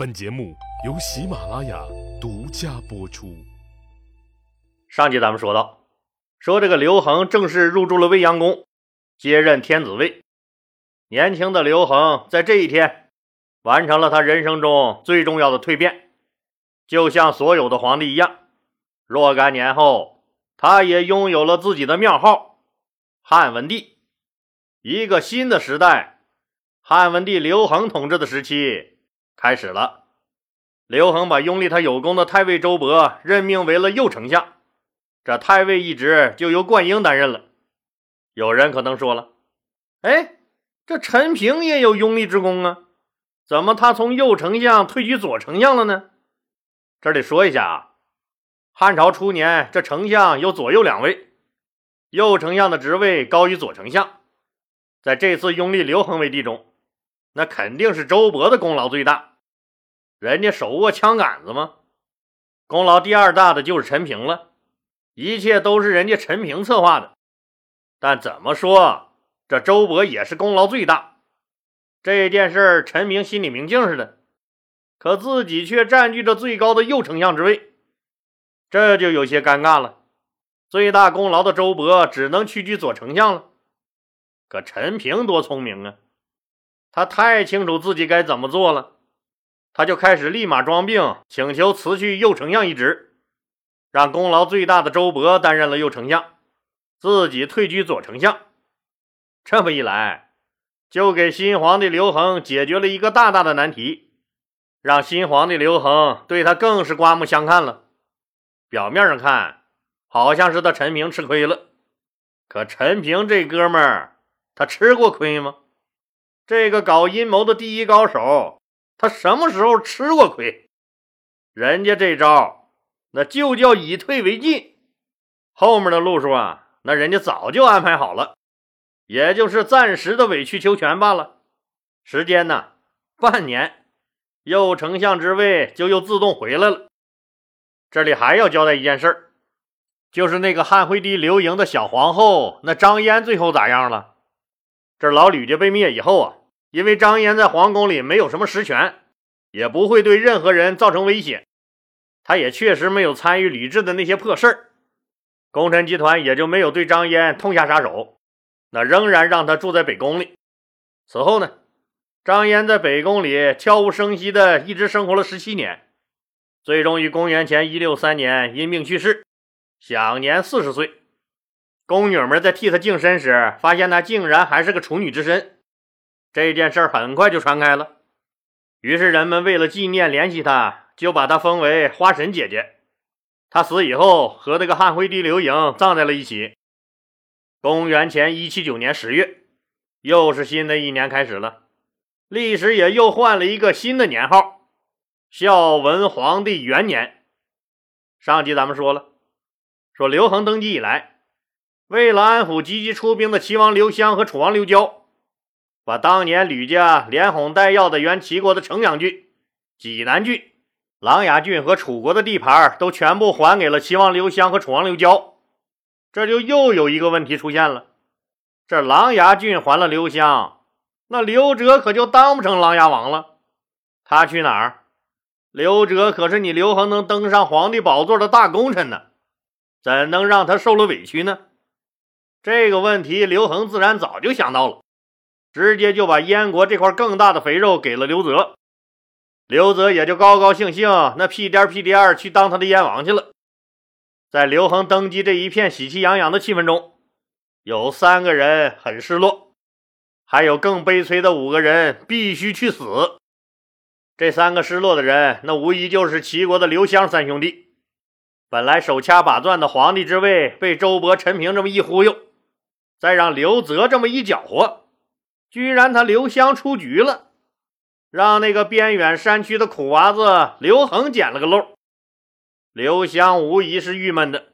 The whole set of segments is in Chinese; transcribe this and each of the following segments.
本节目由喜马拉雅独家播出。上集咱们说到，说这个刘恒正式入住了未央宫，接任天子位。年轻的刘恒在这一天完成了他人生中最重要的蜕变，就像所有的皇帝一样。若干年后，他也拥有了自己的庙号——汉文帝。一个新的时代，汉文帝刘恒统治的时期。开始了，刘恒把拥立他有功的太尉周勃任命为了右丞相，这太尉一职就由灌婴担任了。有人可能说了：“哎，这陈平也有拥立之功啊，怎么他从右丞相退居左丞相了呢？”这里说一下啊，汉朝初年，这丞相有左右两位，右丞相的职位高于左丞相。在这次拥立刘恒为帝中，那肯定是周勃的功劳最大。人家手握枪杆子吗？功劳第二大的就是陈平了，一切都是人家陈平策划的。但怎么说，这周勃也是功劳最大。这件事陈平心里明镜似的，可自己却占据着最高的右丞相之位，这就有些尴尬了。最大功劳的周勃只能屈居左丞相了。可陈平多聪明啊，他太清楚自己该怎么做了。他就开始立马装病，请求辞去右丞相一职，让功劳最大的周勃担任了右丞相，自己退居左丞相。这么一来，就给新皇帝刘恒解决了一个大大的难题，让新皇帝刘恒对他更是刮目相看了。表面上看，好像是他陈平吃亏了，可陈平这哥们儿，他吃过亏吗？这个搞阴谋的第一高手。他什么时候吃过亏？人家这招那就叫以退为进，后面的路数啊，那人家早就安排好了，也就是暂时的委曲求全罢了。时间呢，半年，右丞相之位就又自动回来了。这里还要交代一件事就是那个汉惠帝刘盈的小皇后那张嫣最后咋样了？这老吕家被灭以后啊。因为张嫣在皇宫里没有什么实权，也不会对任何人造成威胁，他也确实没有参与吕雉的那些破事儿，功臣集团也就没有对张嫣痛下杀手，那仍然让他住在北宫里。此后呢，张嫣在北宫里悄无声息的一直生活了十七年，最终于公元前一六三年因病去世，享年四十岁。宫女们在替他净身时，发现他竟然还是个处女之身。这件事很快就传开了，于是人们为了纪念联系他，就把他封为花神姐姐。他死以后，和那个汉惠帝刘盈葬在了一起。公元前一七九年十月，又是新的一年开始了，历史也又换了一个新的年号——孝文皇帝元年。上集咱们说了，说刘恒登基以来，为了安抚积极出兵的齐王刘襄和楚王刘交。把当年吕家连哄带要的原齐国的城阳郡、济南郡、琅琊郡和楚国的地盘都全部还给了齐王刘襄和楚王刘交，这就又有一个问题出现了：这琅琊郡还了刘襄，那刘哲可就当不成琅琊王了。他去哪儿？刘哲可是你刘恒能登上皇帝宝座的大功臣呢，怎能让他受了委屈呢？这个问题，刘恒自然早就想到了。直接就把燕国这块更大的肥肉给了刘泽，刘泽也就高高兴兴那屁颠屁颠去当他的燕王去了。在刘恒登基这一片喜气洋洋的气氛中，有三个人很失落，还有更悲催的五个人必须去死。这三个失落的人，那无疑就是齐国的刘襄三兄弟。本来手掐把攥的皇帝之位，被周勃、陈平这么一忽悠，再让刘泽这么一搅和。居然他刘襄出局了，让那个边远山区的苦娃子刘恒捡了个漏。刘襄无疑是郁闷的，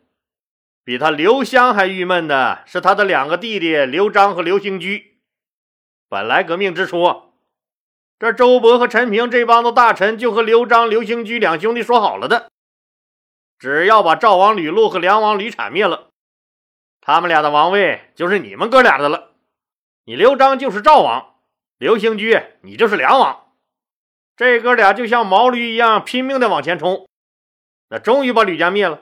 比他刘襄还郁闷的是他的两个弟弟刘璋和刘兴居。本来革命之初，这周勃和陈平这帮子大臣就和刘璋、刘兴居两兄弟说好了的，只要把赵王吕禄和梁王吕产灭了，他们俩的王位就是你们哥俩的了。你刘璋就是赵王，刘兴居你就是梁王。这哥俩就像毛驴一样拼命的往前冲，那终于把吕家灭了。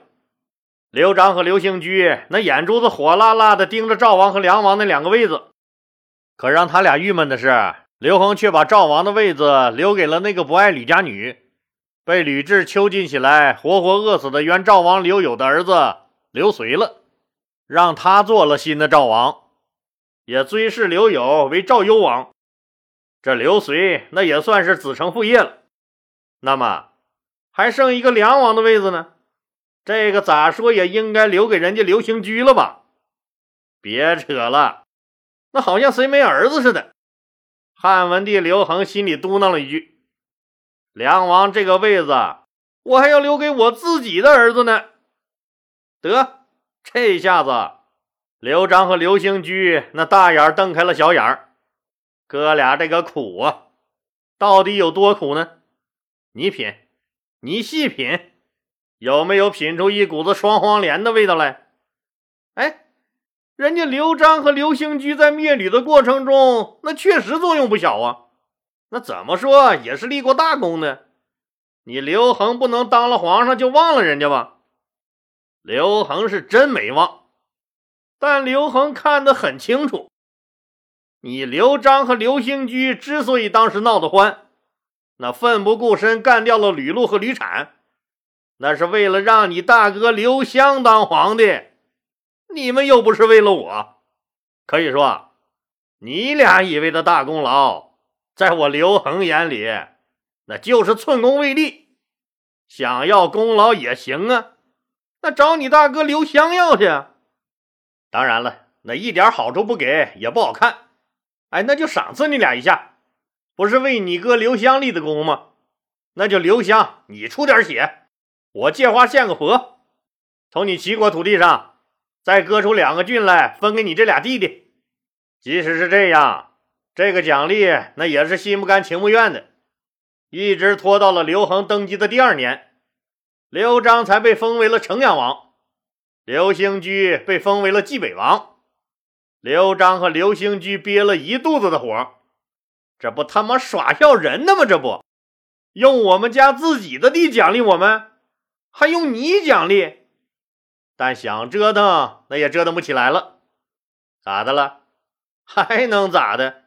刘璋和刘兴居那眼珠子火辣辣的盯着赵王和梁王那两个位子，可让他俩郁闷的是，刘恒却把赵王的位子留给了那个不爱吕家女、被吕雉囚禁起来活活饿死的原赵王刘友的儿子刘随了，让他做了新的赵王，也追谥刘友为赵幽王。这刘随那也算是子承父业了，那么还剩一个梁王的位子呢？这个咋说也应该留给人家刘兴居了吧？别扯了，那好像谁没儿子似的。汉文帝刘恒心里嘟囔了一句：“梁王这个位子，我还要留给我自己的儿子呢。”得，这下子刘璋和刘兴居那大眼瞪开了小眼儿。哥俩这个苦啊，到底有多苦呢？你品，你细品，有没有品出一股子双黄连的味道来？哎，人家刘璋和刘兴居在灭吕的过程中，那确实作用不小啊。那怎么说也是立过大功的。你刘恒不能当了皇上就忘了人家吧？刘恒是真没忘，但刘恒看得很清楚。你刘璋和刘兴居之所以当时闹得欢，那奋不顾身干掉了吕禄和吕产，那是为了让你大哥刘襄当皇帝。你们又不是为了我，可以说，你俩以为的大功劳，在我刘恒眼里，那就是寸功未立。想要功劳也行啊，那找你大哥刘襄要去。当然了，那一点好处不给也不好看。哎，那就赏赐你俩一下，不是为你哥刘襄立的功吗？那就刘襄，你出点血，我借花献个佛，从你齐国土地上再割出两个郡来分给你这俩弟弟。即使是这样，这个奖励那也是心不甘情不愿的，一直拖到了刘恒登基的第二年，刘璋才被封为了城阳王，刘兴居被封为了冀北王。刘璋和刘兴居憋了一肚子的火，这不他妈耍笑人的吗？这不用我们家自己的地奖励我们，还用你奖励？但想折腾那也折腾不起来了。咋的了？还能咋的？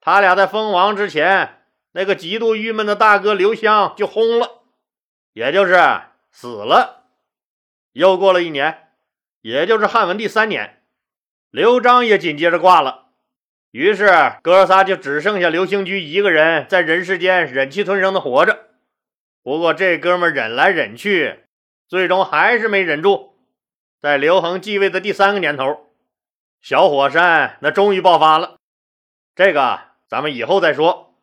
他俩在封王之前，那个极度郁闷的大哥刘襄就轰了，也就是死了。又过了一年，也就是汉文帝三年。刘璋也紧接着挂了，于是哥仨就只剩下刘兴居一个人在人世间忍气吞声的活着。不过这哥们忍来忍去，最终还是没忍住，在刘恒继位的第三个年头，小火山那终于爆发了。这个咱们以后再说，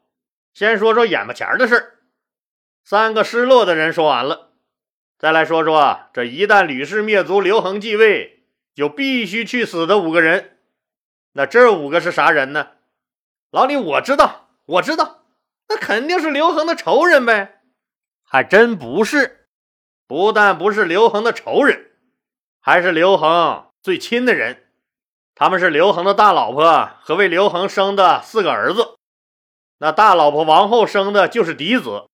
先说说眼巴前的事三个失落的人说完了，再来说说这一旦吕氏灭族，刘恒继位。就必须去死的五个人，那这五个是啥人呢？老李，我知道，我知道，那肯定是刘恒的仇人呗。还真不是，不但不是刘恒的仇人，还是刘恒最亲的人。他们是刘恒的大老婆和为刘恒生的四个儿子。那大老婆王后生的就是嫡子，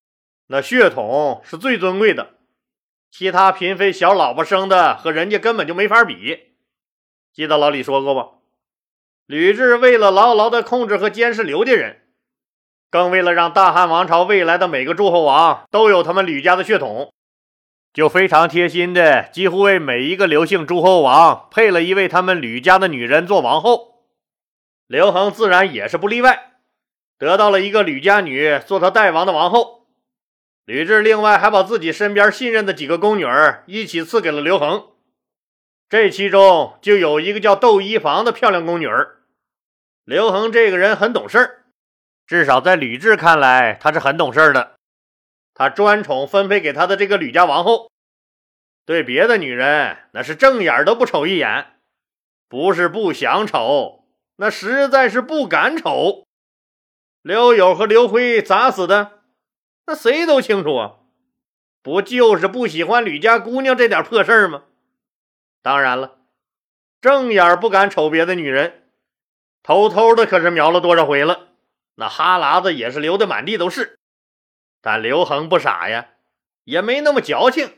那血统是最尊贵的。其他嫔妃小老婆生的和人家根本就没法比。记得老李说过不？吕雉为了牢牢的控制和监视刘家人，更为了让大汉王朝未来的每个诸侯王都有他们吕家的血统，就非常贴心的，几乎为每一个刘姓诸侯王配了一位他们吕家的女人做王后。刘恒自然也是不例外，得到了一个吕家女做他代王的王后。吕雉另外还把自己身边信任的几个宫女儿一起赐给了刘恒。这其中就有一个叫窦漪房的漂亮宫女儿。刘恒这个人很懂事儿，至少在吕雉看来，他是很懂事的。他专宠分配给他的这个吕家王后，对别的女人那是正眼都不瞅一眼，不是不想瞅，那实在是不敢瞅。刘友和刘辉咋死的？那谁都清楚啊，不就是不喜欢吕家姑娘这点破事儿吗？当然了，正眼不敢瞅别的女人，偷偷的可是瞄了多少回了，那哈喇子也是流的满地都是。但刘恒不傻呀，也没那么矫情，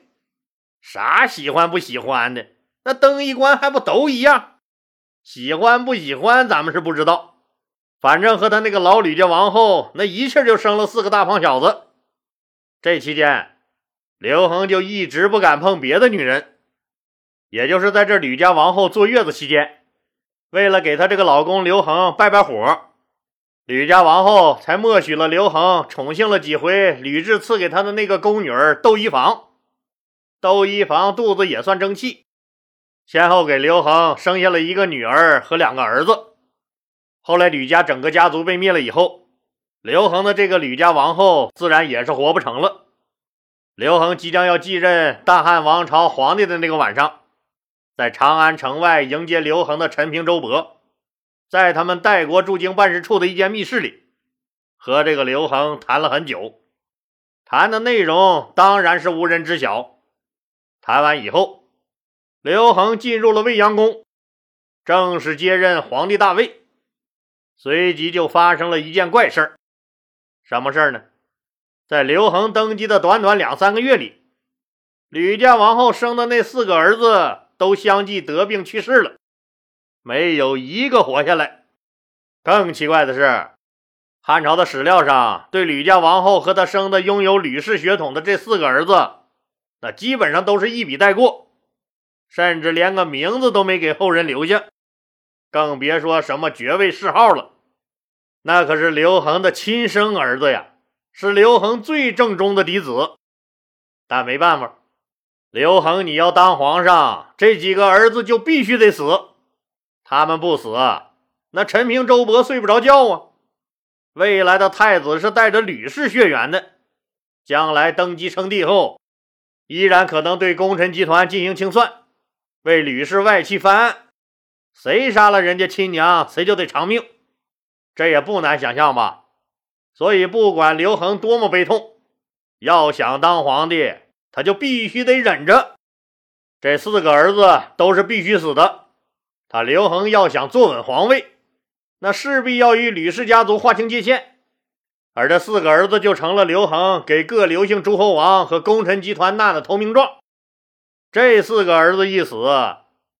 啥喜欢不喜欢的，那灯一关还不都一样？喜欢不喜欢咱们是不知道，反正和他那个老吕家王后那一气就生了四个大胖小子。这期间，刘恒就一直不敢碰别的女人。也就是在这吕家王后坐月子期间，为了给她这个老公刘恒拜拜火，吕家王后才默许了刘恒宠幸了几回吕雉赐给他的那个宫女窦漪房。窦漪房肚子也算争气，先后给刘恒生下了一个女儿和两个儿子。后来吕家整个家族被灭了以后，刘恒的这个吕家王后自然也是活不成了。刘恒即将要继任大汉王朝皇帝的那个晚上。在长安城外迎接刘恒的陈平、周勃，在他们代国驻京办事处的一间密室里，和这个刘恒谈了很久。谈的内容当然是无人知晓。谈完以后，刘恒进入了未央宫，正式接任皇帝大位。随即就发生了一件怪事儿。什么事儿呢？在刘恒登基的短短两三个月里，吕家王后生的那四个儿子。都相继得病去世了，没有一个活下来。更奇怪的是，汉朝的史料上对吕家王后和她生的拥有吕氏血统的这四个儿子，那基本上都是一笔带过，甚至连个名字都没给后人留下，更别说什么爵位谥号了。那可是刘恒的亲生儿子呀，是刘恒最正宗的嫡子。但没办法。刘恒，你要当皇上，这几个儿子就必须得死。他们不死，那陈平、周勃睡不着觉啊。未来的太子是带着吕氏血缘的，将来登基称帝后，依然可能对功臣集团进行清算，为吕氏外戚翻案。谁杀了人家亲娘，谁就得偿命。这也不难想象吧？所以，不管刘恒多么悲痛，要想当皇帝。他就必须得忍着，这四个儿子都是必须死的。他刘恒要想坐稳皇位，那势必要与吕氏家族划清界限，而这四个儿子就成了刘恒给各刘姓诸侯王和功臣集团纳的投名状。这四个儿子一死，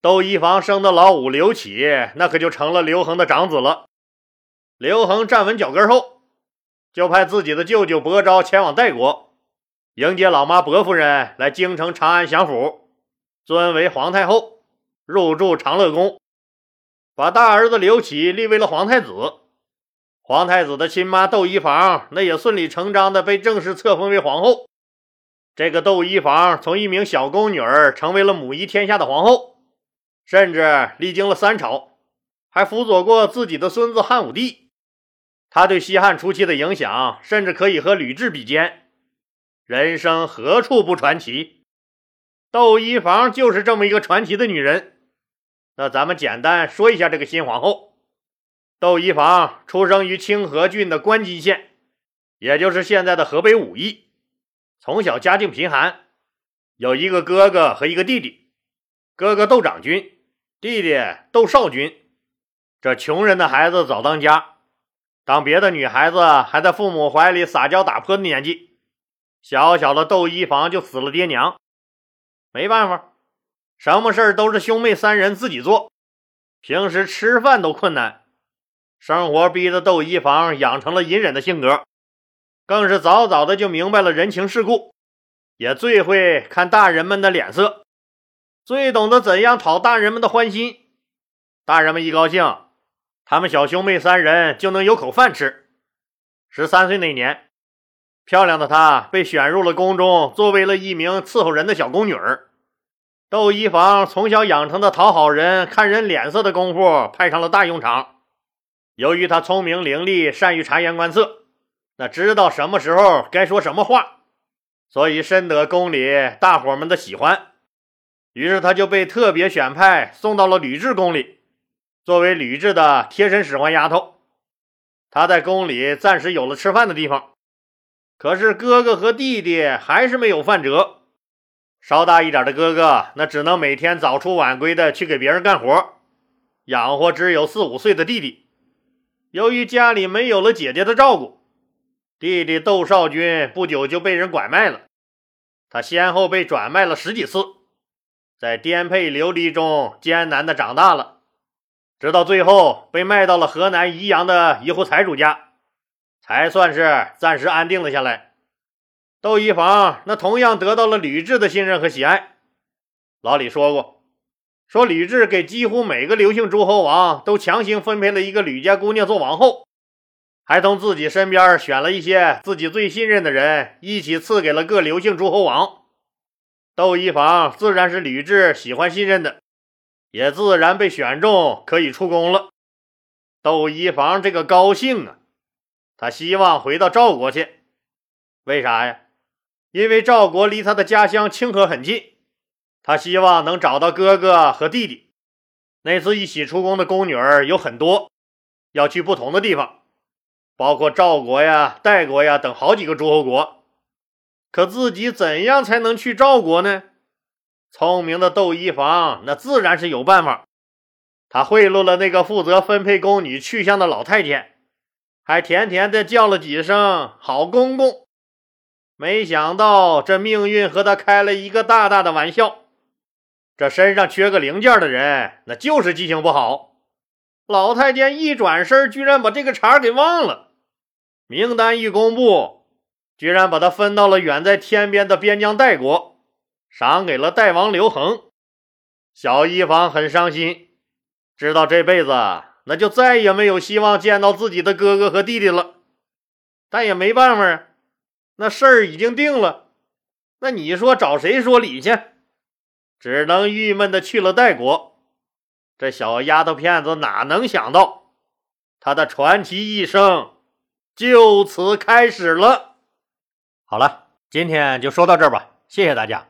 窦漪房生的老五刘启那可就成了刘恒的长子了。刘恒站稳脚跟后，就派自己的舅舅伯昭前往代国。迎接老妈薄夫人来京城长安享福，尊为皇太后，入住长乐宫，把大儿子刘启立为了皇太子。皇太子的亲妈窦漪房那也顺理成章的被正式册封为皇后。这个窦漪房从一名小宫女儿成为了母仪天下的皇后，甚至历经了三朝，还辅佐过自己的孙子汉武帝。他对西汉初期的影响，甚至可以和吕雉比肩。人生何处不传奇？窦漪房就是这么一个传奇的女人。那咱们简单说一下这个新皇后。窦漪房出生于清河郡的关津县，也就是现在的河北武邑。从小家境贫寒，有一个哥哥和一个弟弟。哥哥窦长君，弟弟窦少君。这穷人的孩子早当家，当别的女孩子还在父母怀里撒娇打泼的年纪。小小的窦漪房就死了爹娘，没办法，什么事儿都是兄妹三人自己做，平时吃饭都困难，生活逼得窦漪房养成了隐忍的性格，更是早早的就明白了人情世故，也最会看大人们的脸色，最懂得怎样讨大人们的欢心。大人们一高兴，他们小兄妹三人就能有口饭吃。十三岁那年。漂亮的她被选入了宫中，作为了一名伺候人的小宫女儿。窦漪房从小养成的讨好人、看人脸色的功夫派上了大用场。由于她聪明伶俐，善于察言观色，那知道什么时候该说什么话，所以深得宫里大伙们的喜欢。于是她就被特别选派送到了吕雉宫里，作为吕雉的贴身使唤丫头。她在宫里暂时有了吃饭的地方。可是哥哥和弟弟还是没有饭辙。稍大一点的哥哥，那只能每天早出晚归的去给别人干活，养活只有四五岁的弟弟。由于家里没有了姐姐的照顾，弟弟窦少君不久就被人拐卖了，他先后被转卖了十几次，在颠沛流离中艰难的长大了，直到最后被卖到了河南宜阳的一户财主家，才算是暂时安定了下来。窦漪房那同样得到了吕雉的信任和喜爱。老李说过，说吕雉给几乎每个刘姓诸侯王都强行分配了一个吕家姑娘做王后。还从自己身边选了一些自己最信任的人，一起赐给了各刘姓诸侯王。窦漪房自然是吕雉喜欢信任的，也自然被选中，可以出宫了。窦漪房这个高兴啊，他希望回到赵国去。为啥呀？因为赵国离他的家乡清河很近，他希望能找到哥哥和弟弟。那次一起出宫的宫女儿有很多，要去不同的地方。包括赵国呀、代国呀等好几个诸侯国，可自己怎样才能去赵国呢？聪明的窦漪房那自然是有办法。他贿赂了那个负责分配宫女去向的老太监，还甜甜的叫了几声“好公公”。没想到这命运和他开了一个大大的玩笑。这身上缺个零件的人，那就是记性不好。老太监一转身，居然把这个茬给忘了。名单一公布，居然把他分到了远在天边的边疆代国，赏给了代王刘恒。小一房很伤心，知道这辈子那就再也没有希望见到自己的哥哥和弟弟了。但也没办法啊，那事儿已经定了。那你说找谁说理去？只能郁闷的去了代国。这小丫头片子哪能想到，她的传奇一生。就此开始了。好了，今天就说到这儿吧，谢谢大家。